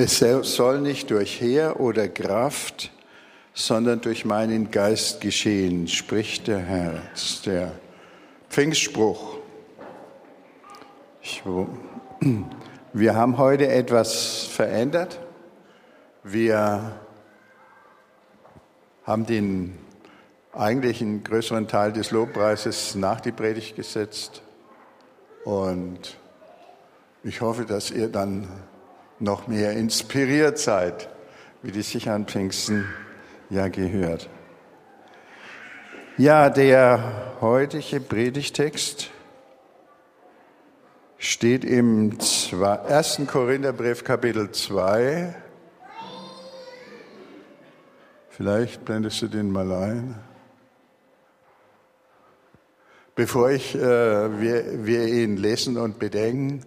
Es soll nicht durch Heer oder Kraft, sondern durch meinen Geist geschehen, spricht der Herr. Der Pfingstspruch. Ich, wir haben heute etwas verändert. Wir haben den eigentlichen größeren Teil des Lobpreises nach die Predigt gesetzt. Und ich hoffe, dass ihr dann noch mehr inspiriert seid, wie die sich an Pfingsten ja gehört. Ja, der heutige Predigtext steht im 1. Korintherbrief Kapitel 2. Vielleicht blendest du den mal ein. Bevor ich, äh, wir, wir ihn lesen und bedenken,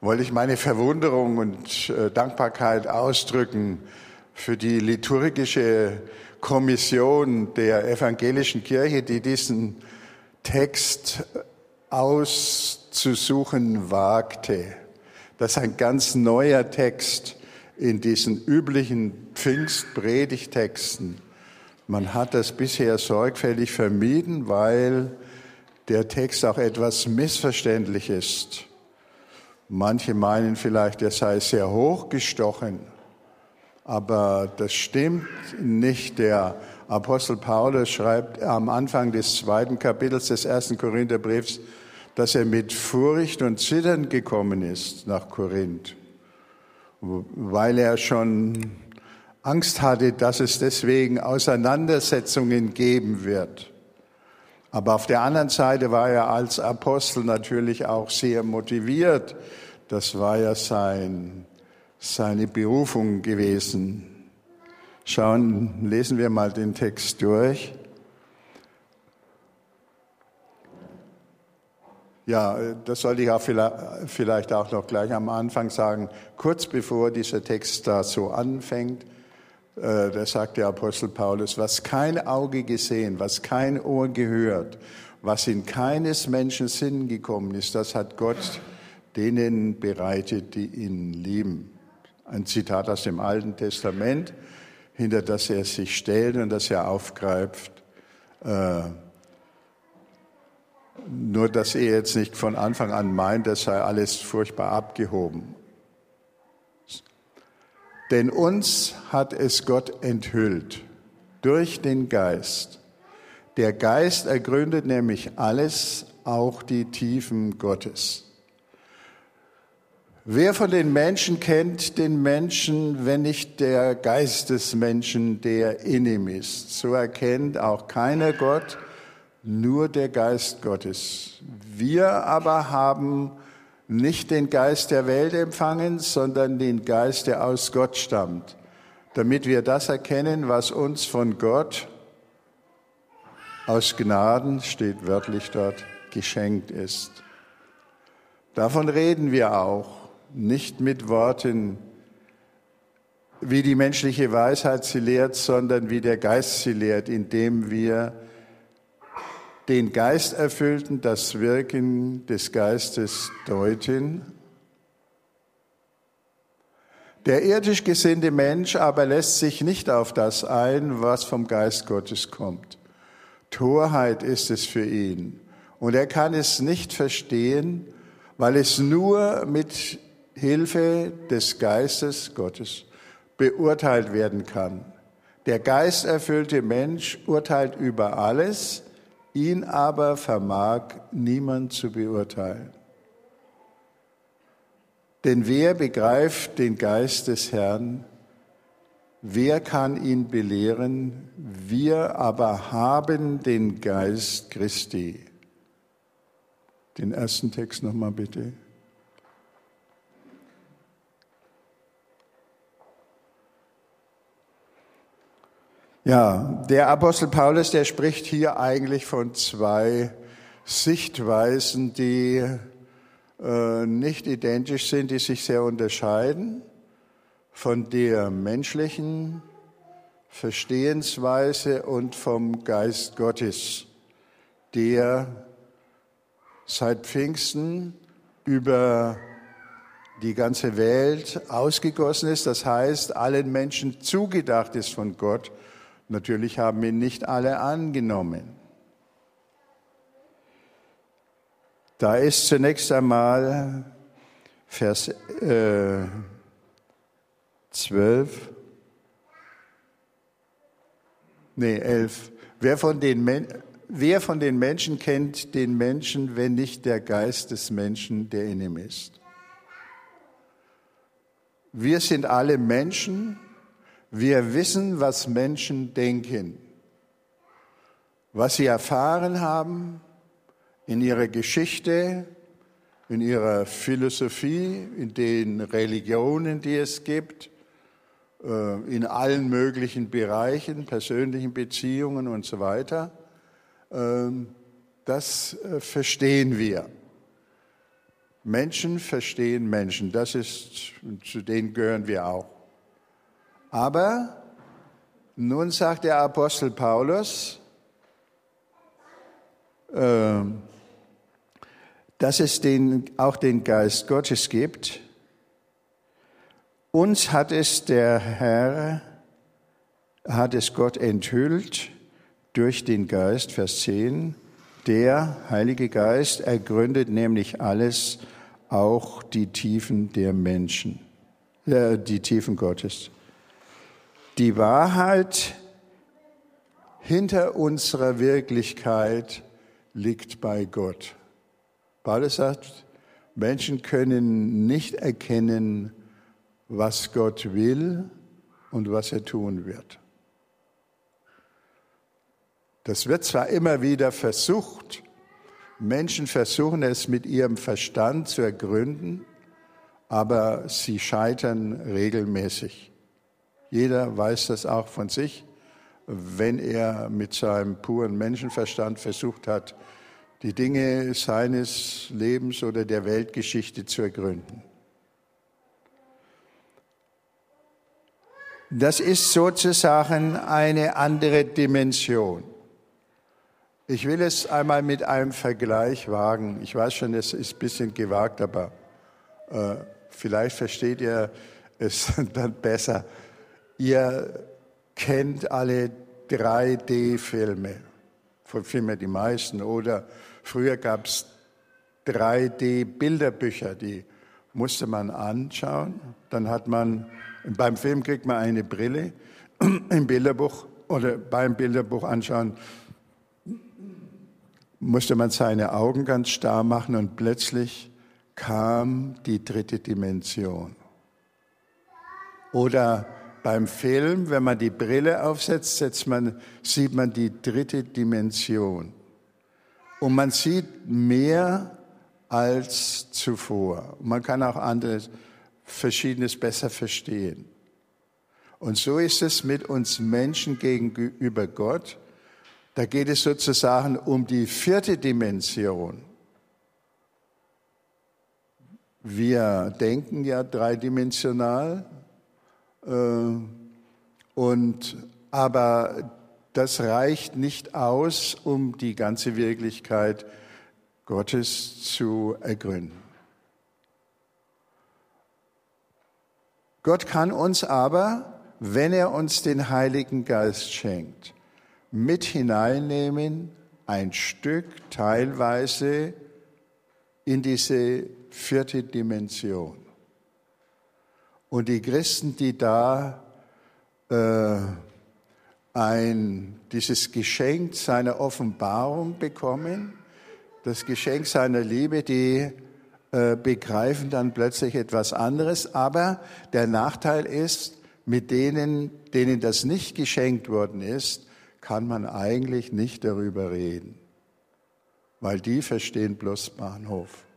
wollte ich meine Verwunderung und äh, Dankbarkeit ausdrücken für die liturgische Kommission der evangelischen Kirche, die diesen Text auszusuchen wagte. Das ist ein ganz neuer Text in diesen üblichen Pfingstpredigtexten. Man hat das bisher sorgfältig vermieden, weil der Text auch etwas missverständlich ist. Manche meinen vielleicht, er sei sehr hochgestochen, aber das stimmt nicht. Der Apostel Paulus schreibt am Anfang des zweiten Kapitels des ersten Korintherbriefs, dass er mit Furcht und Zittern gekommen ist nach Korinth, weil er schon Angst hatte, dass es deswegen Auseinandersetzungen geben wird. Aber auf der anderen Seite war er als Apostel natürlich auch sehr motiviert. Das war ja sein, seine Berufung gewesen. Schauen, lesen wir mal den Text durch. Ja, das sollte ich auch vielleicht auch noch gleich am Anfang sagen. Kurz bevor dieser Text da so anfängt, da sagt der Apostel Paulus, was kein Auge gesehen, was kein Ohr gehört, was in keines Menschen Sinn gekommen ist, das hat Gott denen bereitet, die ihn lieben. Ein Zitat aus dem Alten Testament, hinter das er sich stellt und das er aufgreift. Äh, nur, dass er jetzt nicht von Anfang an meint, das sei alles furchtbar abgehoben. Denn uns hat es Gott enthüllt durch den Geist. Der Geist ergründet nämlich alles, auch die Tiefen Gottes. Wer von den Menschen kennt den Menschen, wenn nicht der Geist des Menschen, der in ihm ist? So erkennt auch keiner Gott, nur der Geist Gottes. Wir aber haben nicht den Geist der Welt empfangen, sondern den Geist, der aus Gott stammt, damit wir das erkennen, was uns von Gott aus Gnaden, steht wörtlich dort, geschenkt ist. Davon reden wir auch, nicht mit Worten, wie die menschliche Weisheit sie lehrt, sondern wie der Geist sie lehrt, indem wir den Geist erfüllten, das Wirken des Geistes deuten. Der irdisch gesinnte Mensch aber lässt sich nicht auf das ein, was vom Geist Gottes kommt. Torheit ist es für ihn. Und er kann es nicht verstehen, weil es nur mit Hilfe des Geistes Gottes beurteilt werden kann. Der geisterfüllte Mensch urteilt über alles, Ihn aber vermag niemand zu beurteilen. Denn wer begreift den Geist des Herrn? Wer kann ihn belehren? Wir aber haben den Geist Christi. Den ersten Text nochmal bitte. Ja, der Apostel Paulus, der spricht hier eigentlich von zwei Sichtweisen, die äh, nicht identisch sind, die sich sehr unterscheiden. Von der menschlichen Verstehensweise und vom Geist Gottes, der seit Pfingsten über die ganze Welt ausgegossen ist, das heißt, allen Menschen zugedacht ist von Gott. Natürlich haben ihn nicht alle angenommen. Da ist zunächst einmal Vers äh, 12, nee, 11. Wer von, den wer von den Menschen kennt den Menschen, wenn nicht der Geist des Menschen, der in ihm ist? Wir sind alle Menschen. Wir wissen, was Menschen denken, was sie erfahren haben in ihrer Geschichte, in ihrer Philosophie, in den Religionen, die es gibt, äh, in allen möglichen Bereichen, persönlichen Beziehungen und so weiter. Ähm, das äh, verstehen wir. Menschen verstehen Menschen, das ist, zu denen gehören wir auch. Aber nun sagt der Apostel Paulus, äh, dass es den, auch den Geist Gottes gibt. Uns hat es der Herr, hat es Gott enthüllt durch den Geist, Vers 10. Der Heilige Geist ergründet nämlich alles, auch die Tiefen der Menschen, äh, die Tiefen Gottes. Die Wahrheit hinter unserer Wirklichkeit liegt bei Gott. Paulus sagt, Menschen können nicht erkennen, was Gott will und was er tun wird. Das wird zwar immer wieder versucht, Menschen versuchen es mit ihrem Verstand zu ergründen, aber sie scheitern regelmäßig. Jeder weiß das auch von sich, wenn er mit seinem puren Menschenverstand versucht hat, die Dinge seines Lebens oder der Weltgeschichte zu ergründen. Das ist sozusagen eine andere Dimension. Ich will es einmal mit einem Vergleich wagen. Ich weiß schon, es ist ein bisschen gewagt, aber äh, vielleicht versteht ihr es dann besser. Ihr kennt alle 3D-Filme, von Filmen die meisten, oder früher gab es 3D-Bilderbücher, die musste man anschauen. Dann hat man, beim Film kriegt man eine Brille, im Bilderbuch oder beim Bilderbuch anschauen musste man seine Augen ganz starr machen und plötzlich kam die dritte Dimension. Oder beim Film, wenn man die Brille aufsetzt, setzt man, sieht man die dritte Dimension. Und man sieht mehr als zuvor. Man kann auch anderes, Verschiedenes besser verstehen. Und so ist es mit uns Menschen gegenüber Gott. Da geht es sozusagen um die vierte Dimension. Wir denken ja dreidimensional, und, aber das reicht nicht aus, um die ganze Wirklichkeit Gottes zu ergründen. Gott kann uns aber, wenn er uns den Heiligen Geist schenkt, mit hineinnehmen, ein Stück teilweise in diese vierte Dimension. Und die Christen, die da äh, ein, dieses Geschenk seiner Offenbarung bekommen, das Geschenk seiner Liebe, die äh, begreifen dann plötzlich etwas anderes. Aber der Nachteil ist, mit denen, denen das nicht geschenkt worden ist, kann man eigentlich nicht darüber reden, weil die verstehen bloß Bahnhof.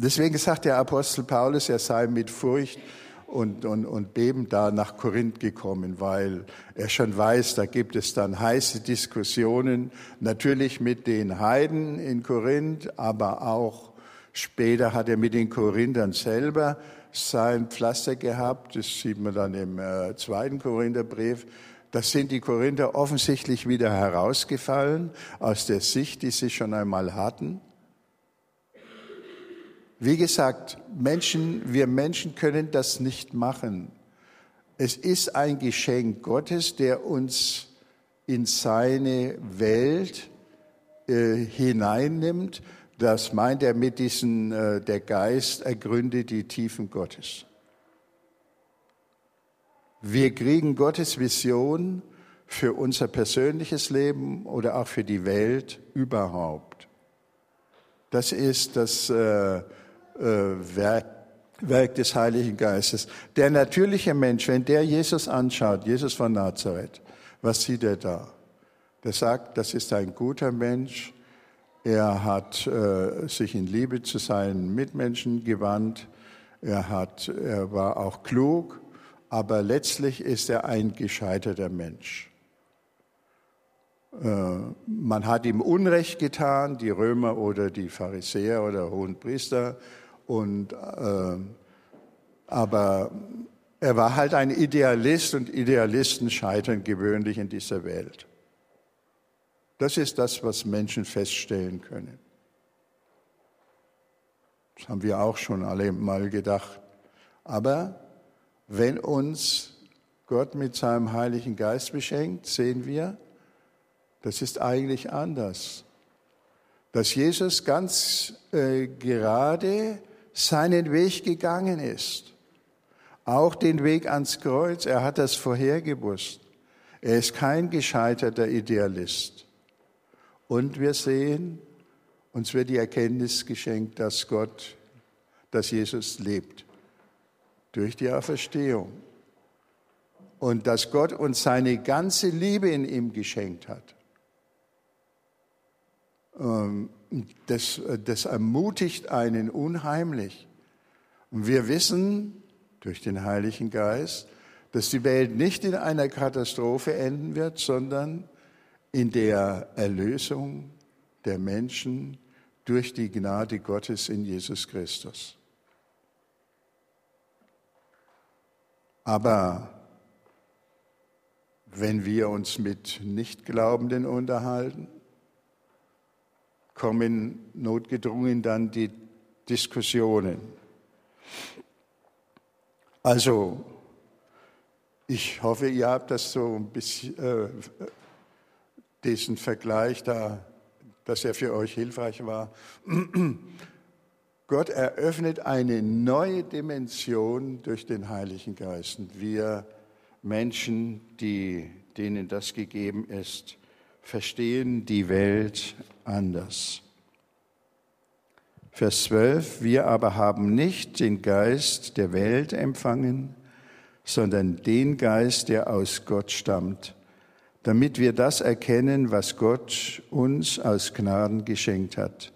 Deswegen sagt der Apostel Paulus, er sei mit Furcht und, und, und Beben da nach Korinth gekommen, weil er schon weiß, da gibt es dann heiße Diskussionen, natürlich mit den Heiden in Korinth, aber auch später hat er mit den Korinthern selber sein Pflaster gehabt. Das sieht man dann im äh, zweiten Korintherbrief. Das sind die Korinther offensichtlich wieder herausgefallen aus der Sicht, die sie schon einmal hatten. Wie gesagt, Menschen, wir Menschen können das nicht machen. Es ist ein Geschenk Gottes, der uns in seine Welt äh, hineinnimmt. Das meint er mit diesen, äh, der Geist ergründet die Tiefen Gottes. Wir kriegen Gottes Vision für unser persönliches Leben oder auch für die Welt überhaupt. Das ist das äh, Werk, Werk des Heiligen Geistes. Der natürliche Mensch, wenn der Jesus anschaut, Jesus von Nazareth, was sieht er da? Der sagt, das ist ein guter Mensch. Er hat äh, sich in Liebe zu seinen Mitmenschen gewandt. Er, hat, er war auch klug aber letztlich ist er ein gescheiterter Mensch. Äh, man hat ihm Unrecht getan, die Römer oder die Pharisäer oder Hohenpriester, und, äh, aber er war halt ein Idealist und Idealisten scheitern gewöhnlich in dieser Welt. Das ist das, was Menschen feststellen können. Das haben wir auch schon alle mal gedacht. Aber wenn uns Gott mit seinem Heiligen Geist beschenkt, sehen wir, das ist eigentlich anders. Dass Jesus ganz äh, gerade seinen Weg gegangen ist. Auch den Weg ans Kreuz, er hat das vorhergewusst. Er ist kein gescheiterter Idealist. Und wir sehen, uns wird die Erkenntnis geschenkt, dass Gott, dass Jesus lebt durch die Auferstehung. Und dass Gott uns seine ganze Liebe in ihm geschenkt hat. Ähm, das, das ermutigt einen unheimlich. Und wir wissen durch den Heiligen Geist, dass die Welt nicht in einer Katastrophe enden wird, sondern in der Erlösung der Menschen durch die Gnade Gottes in Jesus Christus. Aber wenn wir uns mit Nichtglaubenden unterhalten, kommen notgedrungen dann die Diskussionen. Also, ich hoffe, ihr habt das so ein bisschen, äh, diesen Vergleich da, dass er für euch hilfreich war. Gott eröffnet eine neue Dimension durch den Heiligen Geist. Und wir Menschen, die, denen das gegeben ist, verstehen die Welt anders. Vers 12, wir aber haben nicht den Geist der Welt empfangen, sondern den Geist, der aus Gott stammt, damit wir das erkennen, was Gott uns aus Gnaden geschenkt hat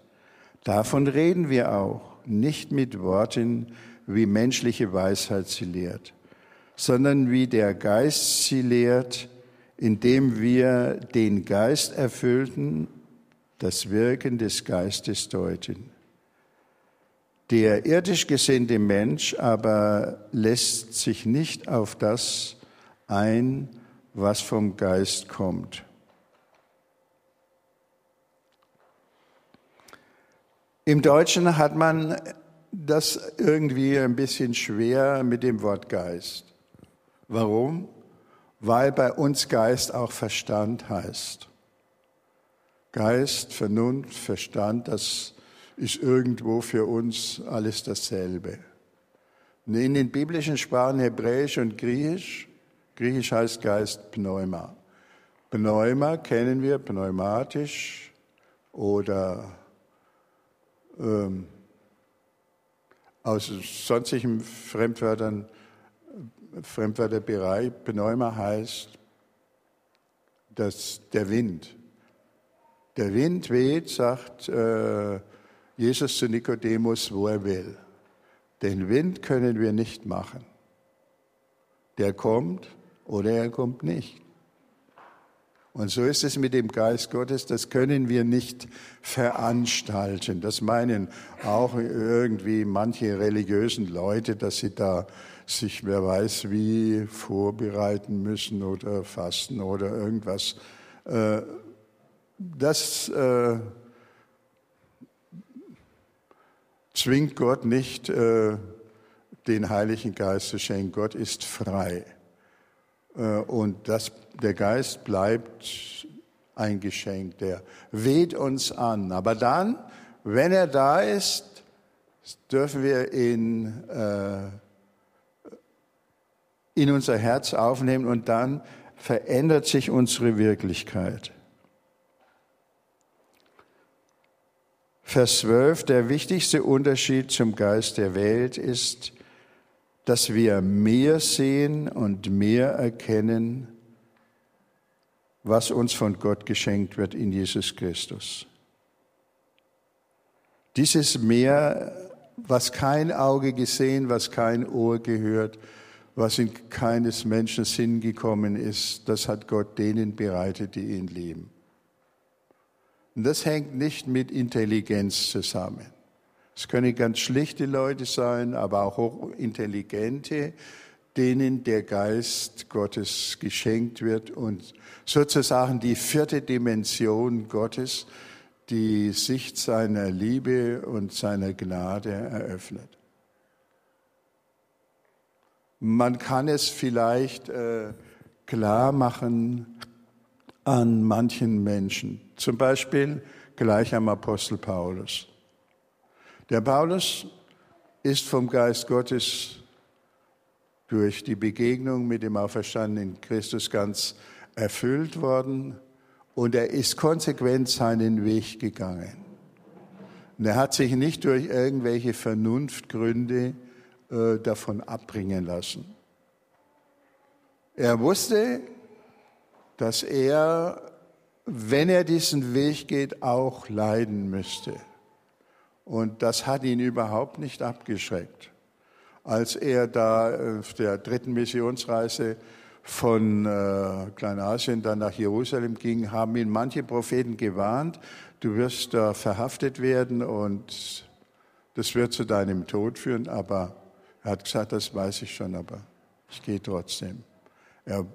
Davon reden wir auch, nicht mit Worten, wie menschliche Weisheit sie lehrt, sondern wie der Geist sie lehrt, indem wir den Geist erfüllten, das Wirken des Geistes deuten. Der irdisch gesinnte Mensch aber lässt sich nicht auf das ein, was vom Geist kommt. Im Deutschen hat man das irgendwie ein bisschen schwer mit dem Wort Geist. Warum? Weil bei uns Geist auch Verstand heißt. Geist, Vernunft, Verstand, das ist irgendwo für uns alles dasselbe. Und in den biblischen Sprachen Hebräisch und Griechisch, Griechisch heißt Geist Pneuma. Pneuma kennen wir pneumatisch oder ähm, aus sonstigen Fremdwörtern, Fremdwörterbereich, Pneuma heißt, dass der Wind. Der Wind weht, sagt äh, Jesus zu Nikodemus, wo er will. Den Wind können wir nicht machen. Der kommt oder er kommt nicht. Und so ist es mit dem Geist Gottes, das können wir nicht veranstalten. Das meinen auch irgendwie manche religiösen Leute, dass sie da sich, wer weiß wie, vorbereiten müssen oder fasten oder irgendwas. Äh, das, äh, zwingt Gott nicht, äh, den Heiligen Geist zu schenken. Gott ist frei. Äh, und das, der Geist bleibt ein Geschenk, der weht uns an. Aber dann, wenn er da ist, dürfen wir ihn äh, in unser Herz aufnehmen und dann verändert sich unsere Wirklichkeit. Vers 12, der wichtigste Unterschied zum Geist der Welt ist, dass wir mehr sehen und mehr erkennen, was uns von Gott geschenkt wird in Jesus Christus. Dieses Meer, was kein Auge gesehen, was kein Ohr gehört, was in keines Menschen Sinn gekommen ist, das hat Gott denen bereitet, die ihn lieben. Und das hängt nicht mit Intelligenz zusammen. Es können ganz schlichte Leute sein, aber auch hochintelligente, denen der Geist Gottes geschenkt wird und sozusagen die vierte Dimension Gottes, die Sicht seiner Liebe und seiner Gnade eröffnet. Man kann es vielleicht äh, klar machen an manchen Menschen, zum Beispiel gleich am Apostel Paulus. Der Paulus ist vom Geist Gottes durch die Begegnung mit dem auferstandenen Christus ganz erfüllt worden und er ist konsequent seinen Weg gegangen. Und er hat sich nicht durch irgendwelche Vernunftgründe äh, davon abbringen lassen. Er wusste, dass er, wenn er diesen Weg geht, auch leiden müsste. Und das hat ihn überhaupt nicht abgeschreckt. Als er da auf der dritten Missionsreise von äh, Kleinasien dann nach Jerusalem ging, haben ihn manche Propheten gewarnt, du wirst da verhaftet werden und das wird zu deinem Tod führen, aber er hat gesagt, das weiß ich schon, aber ich gehe trotzdem. Er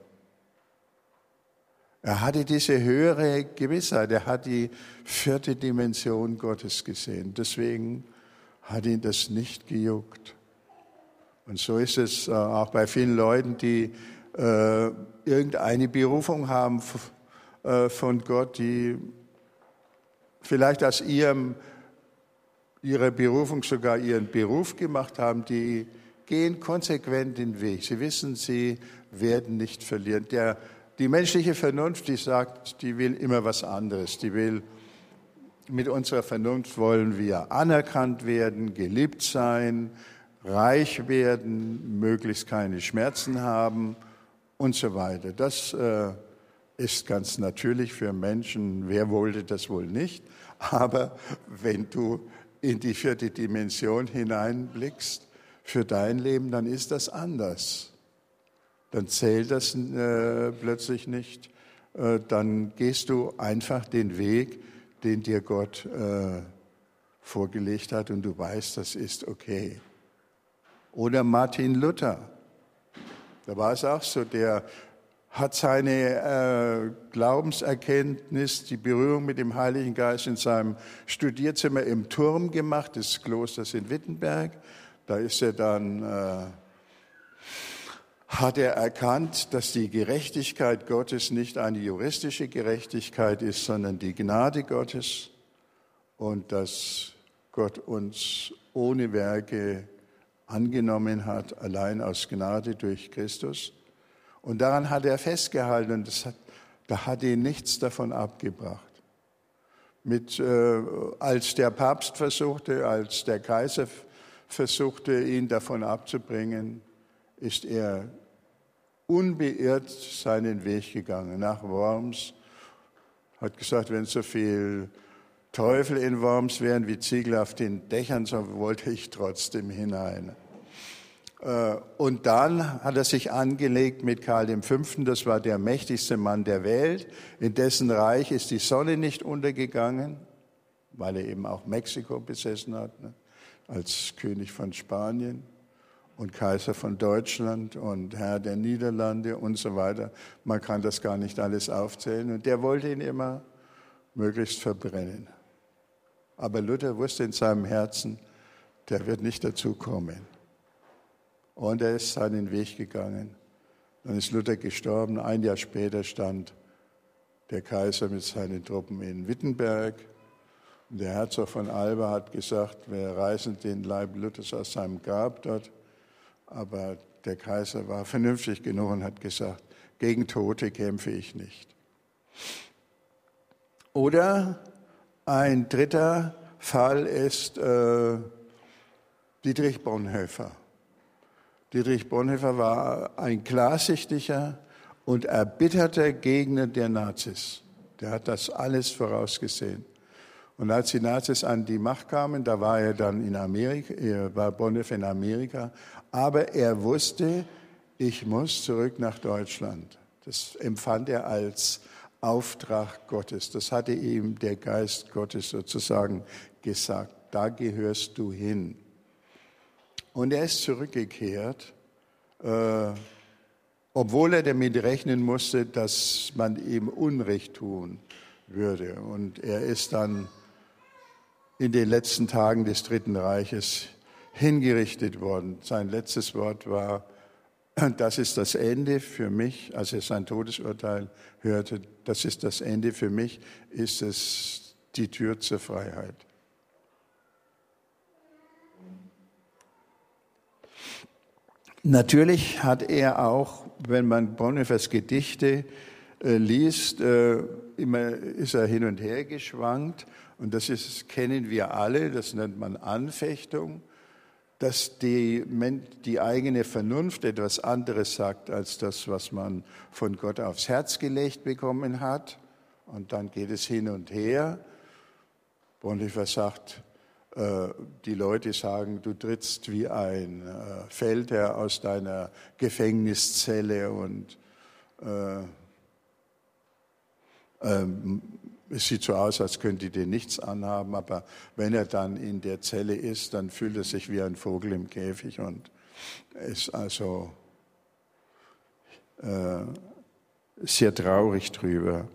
er hatte diese höhere Gewissheit, er hat die vierte Dimension Gottes gesehen. Deswegen hat ihn das nicht gejuckt. Und so ist es äh, auch bei vielen Leuten, die äh, irgendeine Berufung haben äh, von Gott, die vielleicht aus ihrem, ihrer Berufung sogar ihren Beruf gemacht haben, die gehen konsequent den Weg. Sie wissen, sie werden nicht verlieren. Der die menschliche Vernunft, die sagt, die will immer was anderes. Die will, mit unserer Vernunft wollen wir anerkannt werden, geliebt sein, reich werden, möglichst keine Schmerzen haben und so weiter. Das äh, ist ganz natürlich für Menschen. Wer wollte das wohl nicht? Aber wenn du in die vierte Dimension hineinblickst für dein Leben, dann ist das anders dann zählt das äh, plötzlich nicht. Äh, dann gehst du einfach den Weg, den dir Gott äh, vorgelegt hat und du weißt, das ist okay. Oder Martin Luther, da war es auch so, der hat seine äh, Glaubenserkenntnis, die Berührung mit dem Heiligen Geist in seinem Studierzimmer im Turm gemacht, des Klosters in Wittenberg. Da ist er dann äh, hat er erkannt, dass die Gerechtigkeit Gottes nicht eine juristische Gerechtigkeit ist, sondern die Gnade Gottes und dass Gott uns ohne Werke angenommen hat, allein aus Gnade durch Christus. Und daran hat er festgehalten und hat, da hat ihn nichts davon abgebracht. Mit, äh, als der Papst versuchte, als der Kaiser versuchte, ihn davon abzubringen, ist er unbeirrt seinen Weg gegangen nach Worms. Hat gesagt, wenn so viel Teufel in Worms wären wie Ziegel auf den Dächern, so wollte ich trotzdem hinein. Äh, und dann hat er sich angelegt mit Karl V., das war der mächtigste Mann der Welt. In dessen Reich ist die Sonne nicht untergegangen, weil er eben auch Mexiko besessen hat, ne, als König von Spanien und Kaiser von Deutschland und Herr der Niederlande und so weiter. Man kann das gar nicht alles aufzählen. Und der wollte ihn immer möglichst verbrennen. Aber Luther wusste in seinem Herzen, der wird nicht dazu kommen. Und er ist seinen Weg gegangen. Dann ist Luther gestorben. Ein Jahr später stand der Kaiser mit seinen Truppen in Wittenberg. Und der Herzog von Alba hat gesagt, wir reißen den Leib Luthers aus seinem Grab dort. Aber der Kaiser war vernünftig genug und hat gesagt, gegen Tote kämpfe ich nicht. Oder ein dritter Fall ist äh, Dietrich Bonhoeffer. Dietrich Bonhoeffer war ein klarsichtiger und erbitterter Gegner der Nazis. Der hat das alles vorausgesehen. Und als die Nazis an die Macht kamen, da war er dann in Amerika, er war Bonhoeffer in Amerika, aber er wusste, ich muss zurück nach Deutschland. Das empfand er als Auftrag Gottes. Das hatte ihm der Geist Gottes sozusagen gesagt. Da gehörst du hin. Und er ist zurückgekehrt, äh, obwohl er damit rechnen musste, dass man ihm Unrecht tun würde. Und er ist dann in den letzten Tagen des Dritten Reiches hingerichtet worden. Sein letztes Wort war, das ist das Ende für mich, als er sein Todesurteil hörte, das ist das Ende für mich, ist es die Tür zur Freiheit. Natürlich hat er auch, wenn man Bonhoeffers Gedichte äh, liest, äh, immer ist er hin und her geschwankt. Und das ist, kennen wir alle, das nennt man Anfechtung, dass die, die eigene Vernunft etwas anderes sagt als das, was man von Gott aufs Herz gelegt bekommen hat. Und dann geht es hin und her. Bonhoeffer sagt, äh, die Leute sagen, du trittst wie ein äh, Feldherr aus deiner Gefängniszelle und ähm, es sieht so aus, als könnte dir nichts anhaben, aber wenn er dann in der Zelle ist, dann fühlt er sich wie ein Vogel im Käfig und ist also äh, sehr traurig drüber.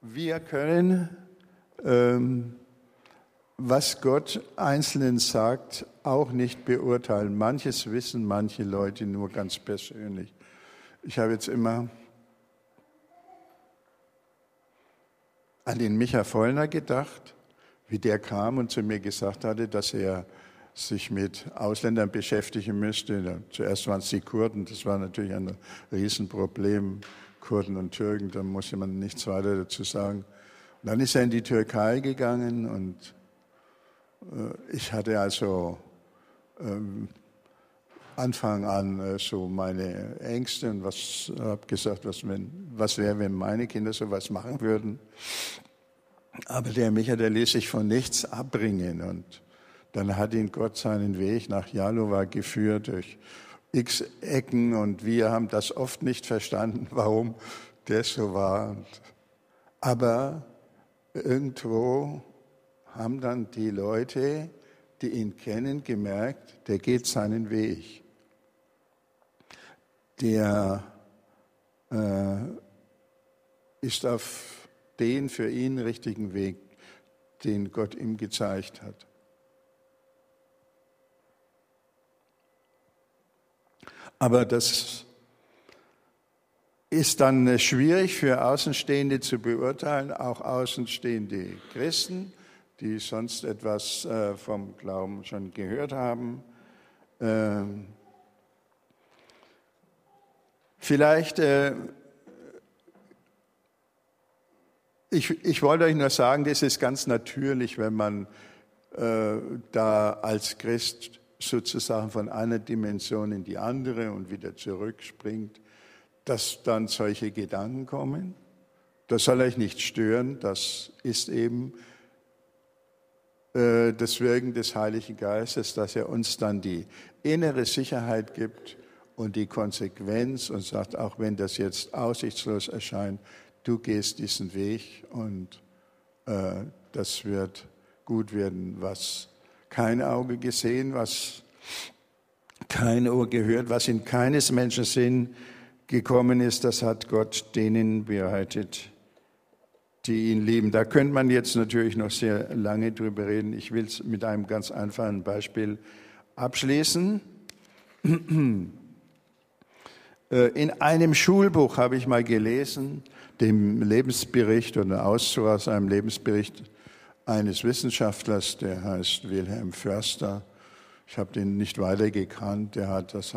Wir können, ähm, was Gott Einzelnen sagt, auch nicht beurteilen. Manches wissen manche Leute nur ganz persönlich. Ich habe jetzt immer an den Micha Vollner gedacht, wie der kam und zu mir gesagt hatte, dass er sich mit Ausländern beschäftigen müsste. Zuerst waren es die Kurden, das war natürlich ein Riesenproblem. Kurden und Türken, da muss man nichts weiter dazu sagen. Dann ist er in die Türkei gegangen und ich hatte also ähm, Anfang an äh, so meine Ängste und was habe gesagt, was, was wäre, wenn meine Kinder sowas machen würden. Aber der Micha, der ließ sich von nichts abbringen und dann hat ihn Gott seinen Weg nach Jalova geführt durch x Ecken und wir haben das oft nicht verstanden, warum das so war. Aber irgendwo haben dann die Leute, die ihn kennen, gemerkt, der geht seinen Weg. Der äh, ist auf den für ihn richtigen Weg, den Gott ihm gezeigt hat. Aber das ist dann schwierig für Außenstehende zu beurteilen, auch außenstehende Christen, die sonst etwas äh, vom Glauben schon gehört haben. Ähm, vielleicht, äh, ich, ich wollte euch nur sagen, das ist ganz natürlich, wenn man äh, da als Christ sozusagen von einer Dimension in die andere und wieder zurückspringt, dass dann solche Gedanken kommen. Das soll euch nicht stören, das ist eben äh, das Wirken des Heiligen Geistes, dass er uns dann die innere Sicherheit gibt und die Konsequenz und sagt, auch wenn das jetzt aussichtslos erscheint, du gehst diesen Weg und äh, das wird gut werden, was kein Auge gesehen, was kein Ohr gehört, was in keines Menschen Sinn gekommen ist, das hat Gott denen bereitet, die ihn lieben. Da könnte man jetzt natürlich noch sehr lange drüber reden. Ich will es mit einem ganz einfachen Beispiel abschließen. Äh, in einem Schulbuch habe ich mal gelesen, dem Lebensbericht oder Auszug aus einem Lebensbericht eines Wissenschaftlers, der heißt Wilhelm Förster. Ich habe den nicht weiter gekannt, der hat das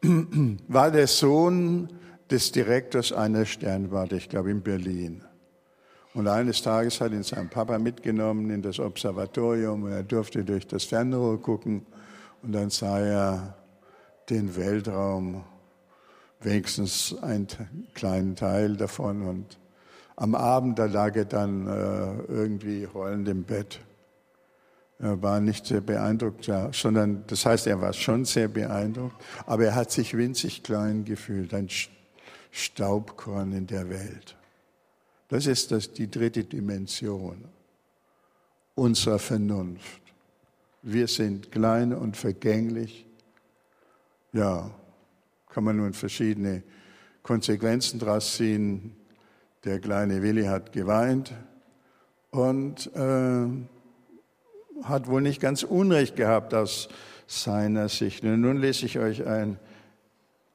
war der Sohn des Direktors einer Sternwarte, ich glaube in Berlin. Und eines Tages hat ihn sein Papa mitgenommen in das Observatorium und er durfte durch das Fernrohr gucken und dann sah er den Weltraum, wenigstens einen kleinen Teil davon und am Abend, da lag er dann äh, irgendwie heulend im Bett. Er war nicht sehr beeindruckt, sondern das heißt, er war schon sehr beeindruckt, aber er hat sich winzig klein gefühlt, ein Staubkorn in der Welt. Das ist das, die dritte Dimension unserer Vernunft. Wir sind klein und vergänglich. Ja, kann man nun verschiedene Konsequenzen daraus ziehen. Der kleine Willi hat geweint und äh, hat wohl nicht ganz Unrecht gehabt aus seiner Sicht. Und nun lese ich euch ein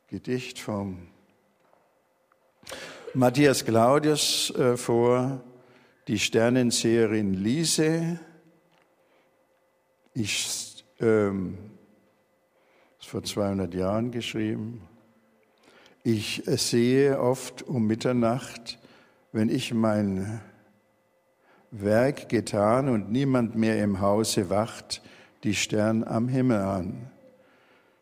Gedicht vom Matthias Claudius äh, vor, die Sternenseherin Lise. Ich ähm, ist vor 200 Jahren geschrieben. Ich sehe oft um Mitternacht, wenn ich mein Werk getan und niemand mehr im Hause wacht, die Stern am Himmel an.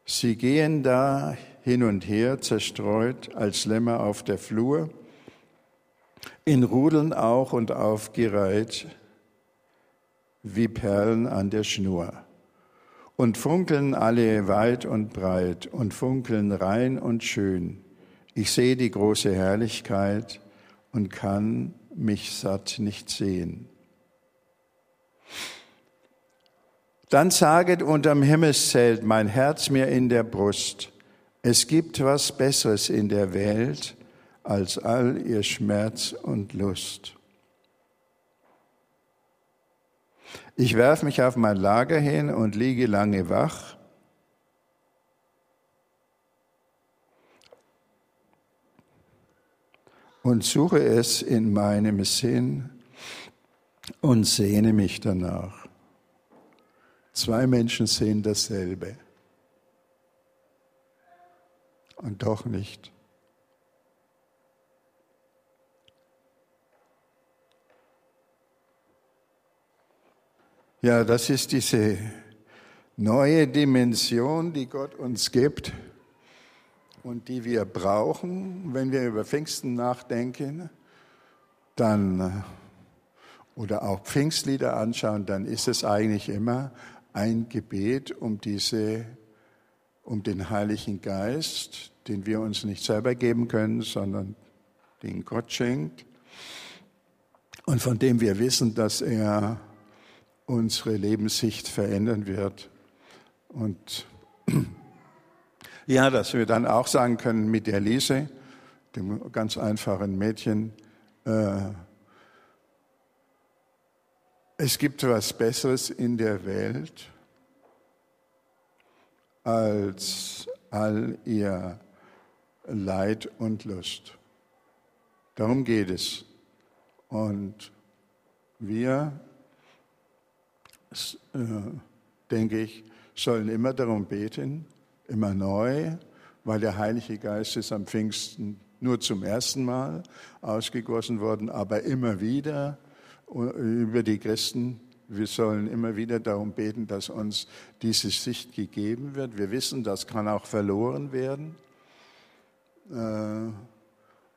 Sie gehen da hin und her, zerstreut als Lämmer auf der Flur, in Rudeln auch und aufgereiht, wie Perlen an der Schnur. Und funkeln alle weit und breit und funkeln rein und schön. Ich sehe die große Herrlichkeit und kann mich satt nicht sehen. Dann saget unterm Himmelszelt mein Herz mir in der Brust, es gibt was Besseres in der Welt als all ihr Schmerz und Lust. Ich werf mich auf mein Lager hin und liege lange wach. und suche es in meinem Sinn und sehne mich danach. Zwei Menschen sehen dasselbe und doch nicht. Ja, das ist diese neue Dimension, die Gott uns gibt und die wir brauchen, wenn wir über Pfingsten nachdenken, dann oder auch Pfingstlieder anschauen, dann ist es eigentlich immer ein Gebet um diese, um den Heiligen Geist, den wir uns nicht selber geben können, sondern den Gott schenkt. Und von dem wir wissen, dass er unsere Lebenssicht verändern wird. Und ja, dass wir dann auch sagen können mit der Lise, dem ganz einfachen Mädchen, äh, es gibt was Besseres in der Welt als all ihr Leid und Lust. Darum geht es. Und wir, denke ich, sollen immer darum beten, immer neu, weil der Heilige Geist ist am Pfingsten nur zum ersten Mal ausgegossen worden, aber immer wieder über die Christen. Wir sollen immer wieder darum beten, dass uns diese Sicht gegeben wird. Wir wissen, das kann auch verloren werden. Äh,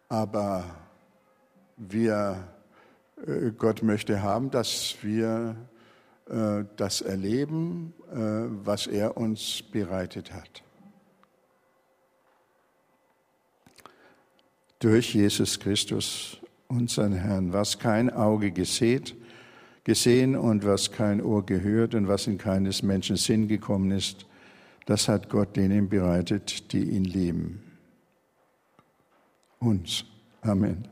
aber wir, äh, Gott möchte haben, dass wir äh, das erleben, was er uns bereitet hat. Durch Jesus Christus unseren Herrn, was kein Auge gesät, gesehen und was kein Ohr gehört und was in keines Menschen Sinn gekommen ist, das hat Gott denen bereitet, die ihn lieben. Uns. Amen.